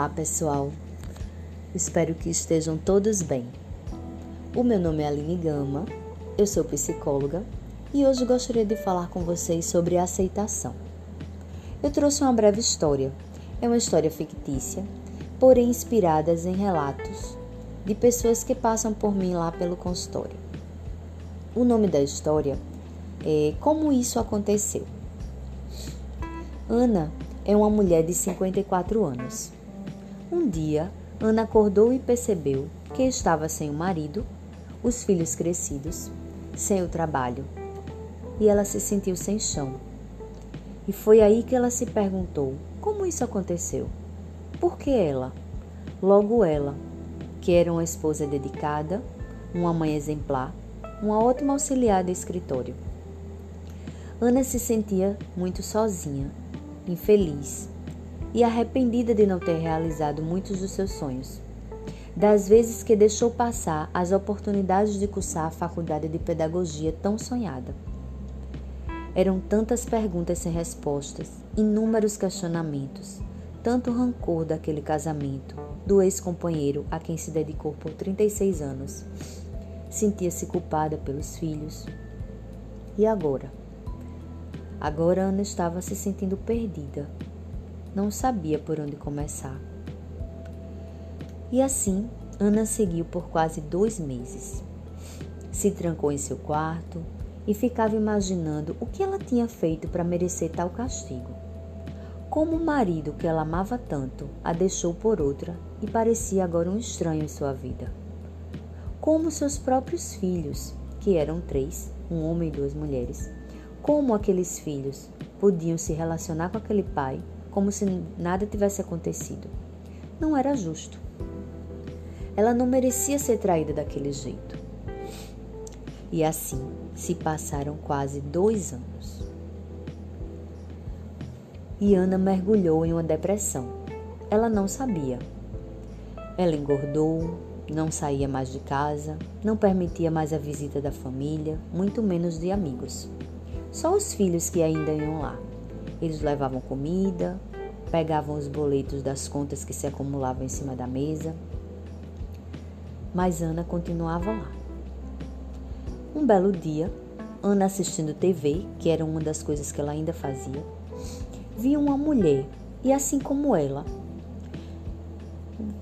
Olá, pessoal. Espero que estejam todos bem. O meu nome é Aline Gama, eu sou psicóloga e hoje gostaria de falar com vocês sobre aceitação. Eu trouxe uma breve história. É uma história fictícia, porém inspiradas em relatos de pessoas que passam por mim lá pelo consultório. O nome da história é Como Isso Aconteceu. Ana é uma mulher de 54 anos. Um dia, Ana acordou e percebeu que estava sem o marido, os filhos crescidos, sem o trabalho, e ela se sentiu sem chão. E foi aí que ela se perguntou: como isso aconteceu? Por que ela? Logo ela, que era uma esposa dedicada, uma mãe exemplar, uma ótima auxiliar de escritório. Ana se sentia muito sozinha infeliz e arrependida de não ter realizado muitos dos seus sonhos. Das vezes que deixou passar as oportunidades de cursar a faculdade de pedagogia tão sonhada. Eram tantas perguntas sem respostas, inúmeros questionamentos, tanto rancor daquele casamento, do ex-companheiro a quem se dedicou por 36 anos. Sentia-se culpada pelos filhos. E agora? Agora Ana estava se sentindo perdida. Não sabia por onde começar. E assim, Ana seguiu por quase dois meses. Se trancou em seu quarto e ficava imaginando o que ela tinha feito para merecer tal castigo. Como o marido que ela amava tanto a deixou por outra e parecia agora um estranho em sua vida. Como seus próprios filhos, que eram três, um homem e duas mulheres, como aqueles filhos podiam se relacionar com aquele pai como se nada tivesse acontecido? Não era justo. Ela não merecia ser traída daquele jeito. E assim se passaram quase dois anos. E Ana mergulhou em uma depressão. Ela não sabia. Ela engordou, não saía mais de casa, não permitia mais a visita da família, muito menos de amigos. Só os filhos que ainda iam lá. Eles levavam comida, pegavam os boletos das contas que se acumulavam em cima da mesa. Mas Ana continuava lá. Um belo dia, Ana assistindo TV, que era uma das coisas que ela ainda fazia, viu uma mulher e assim como ela,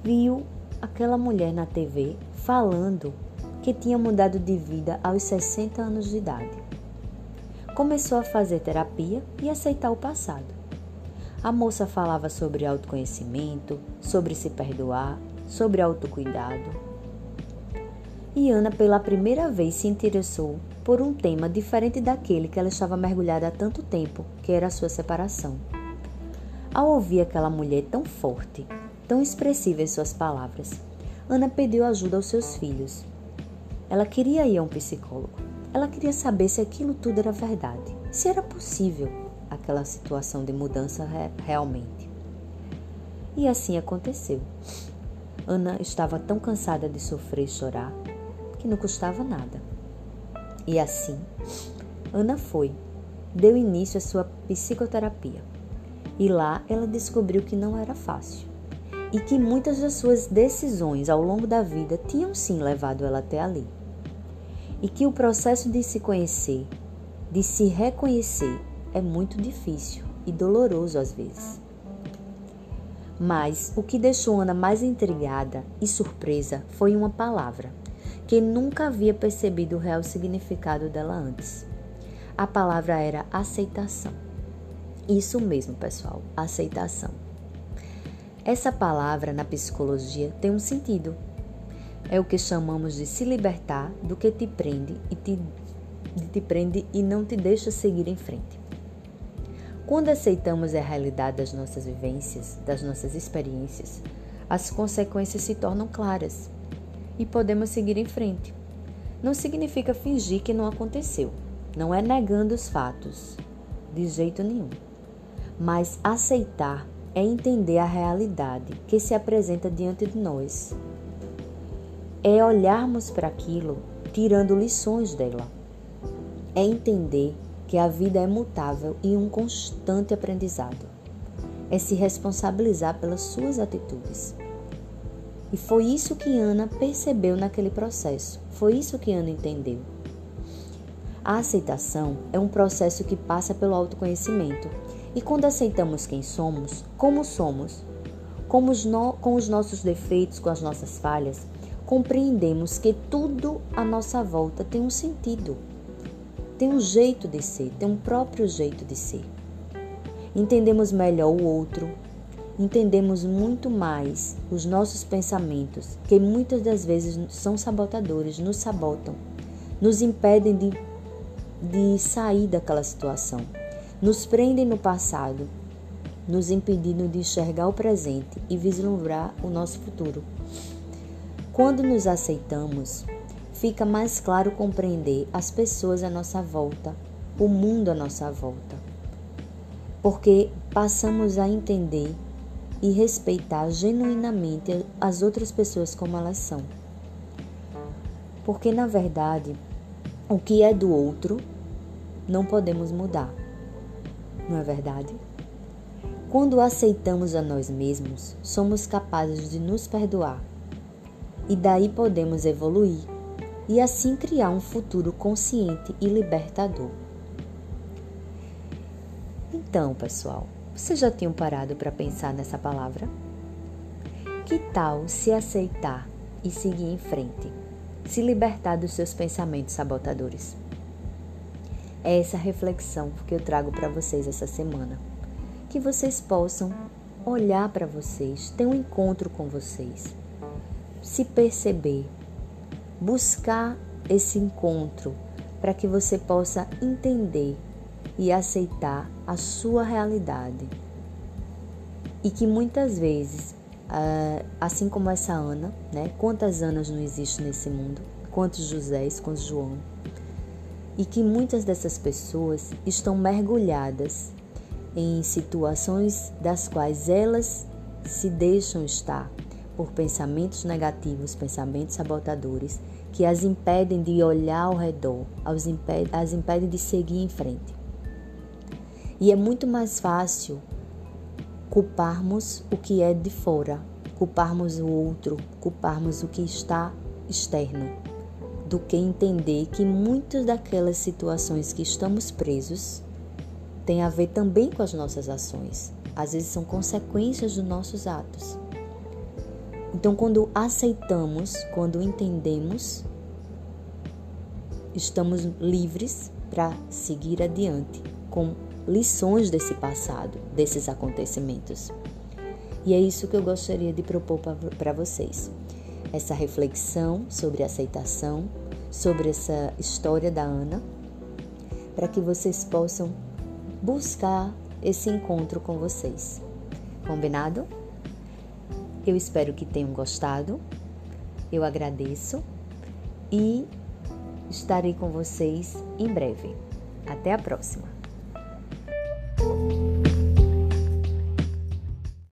viu aquela mulher na TV falando que tinha mudado de vida aos 60 anos de idade começou a fazer terapia e aceitar o passado. A moça falava sobre autoconhecimento, sobre se perdoar, sobre autocuidado. E Ana, pela primeira vez, se interessou por um tema diferente daquele que ela estava mergulhada há tanto tempo, que era a sua separação. Ao ouvir aquela mulher tão forte, tão expressiva em suas palavras, Ana pediu ajuda aos seus filhos. Ela queria ir a um psicólogo. Ela queria saber se aquilo tudo era verdade, se era possível aquela situação de mudança realmente. E assim aconteceu. Ana estava tão cansada de sofrer e chorar que não custava nada. E assim, Ana foi, deu início à sua psicoterapia. E lá ela descobriu que não era fácil e que muitas das suas decisões ao longo da vida tinham sim levado ela até ali e que o processo de se conhecer, de se reconhecer, é muito difícil e doloroso às vezes. Mas o que deixou Ana mais intrigada e surpresa foi uma palavra que nunca havia percebido o real significado dela antes. A palavra era aceitação. Isso mesmo, pessoal, aceitação. Essa palavra na psicologia tem um sentido é o que chamamos de se libertar do que te prende e te, te prende e não te deixa seguir em frente. Quando aceitamos a realidade das nossas vivências, das nossas experiências, as consequências se tornam claras e podemos seguir em frente. Não significa fingir que não aconteceu, não é negando os fatos, de jeito nenhum. Mas aceitar é entender a realidade que se apresenta diante de nós é olharmos para aquilo tirando lições dela. É entender que a vida é mutável e um constante aprendizado. é se responsabilizar pelas suas atitudes. E foi isso que Ana percebeu naquele processo. Foi isso que Ana entendeu. A aceitação é um processo que passa pelo autoconhecimento. E quando aceitamos quem somos, como somos, com os, no, com os nossos defeitos, com as nossas falhas, compreendemos que tudo à nossa volta tem um sentido, tem um jeito de ser, tem um próprio jeito de ser. Entendemos melhor o outro, entendemos muito mais os nossos pensamentos, que muitas das vezes são sabotadores, nos sabotam, nos impedem de, de sair daquela situação, nos prendem no passado, nos impedindo de enxergar o presente e vislumbrar o nosso futuro. Quando nos aceitamos, fica mais claro compreender as pessoas à nossa volta, o mundo à nossa volta, porque passamos a entender e respeitar genuinamente as outras pessoas como elas são. Porque, na verdade, o que é do outro não podemos mudar, não é verdade? Quando aceitamos a nós mesmos, somos capazes de nos perdoar e daí podemos evoluir e assim criar um futuro consciente e libertador. Então, pessoal, vocês já tinham parado para pensar nessa palavra? Que tal se aceitar e seguir em frente? Se libertar dos seus pensamentos sabotadores? É essa reflexão que eu trago para vocês essa semana. Que vocês possam olhar para vocês, ter um encontro com vocês, se perceber, buscar esse encontro para que você possa entender e aceitar a sua realidade. E que muitas vezes, ah, assim como essa Ana, né? Quantas Anas não existem nesse mundo? Quantos Josés, quantos João? E que muitas dessas pessoas estão mergulhadas em situações das quais elas se deixam estar por pensamentos negativos, pensamentos sabotadores, que as impedem de olhar ao redor, as impedem de seguir em frente. E é muito mais fácil culparmos o que é de fora, culparmos o outro, culparmos o que está externo, do que entender que muitas daquelas situações que estamos presos têm a ver também com as nossas ações. Às vezes são consequências dos nossos atos. Então, quando aceitamos, quando entendemos, estamos livres para seguir adiante com lições desse passado, desses acontecimentos. E é isso que eu gostaria de propor para vocês. Essa reflexão sobre aceitação, sobre essa história da Ana, para que vocês possam buscar esse encontro com vocês. Combinado? Eu espero que tenham gostado. Eu agradeço e estarei com vocês em breve. Até a próxima!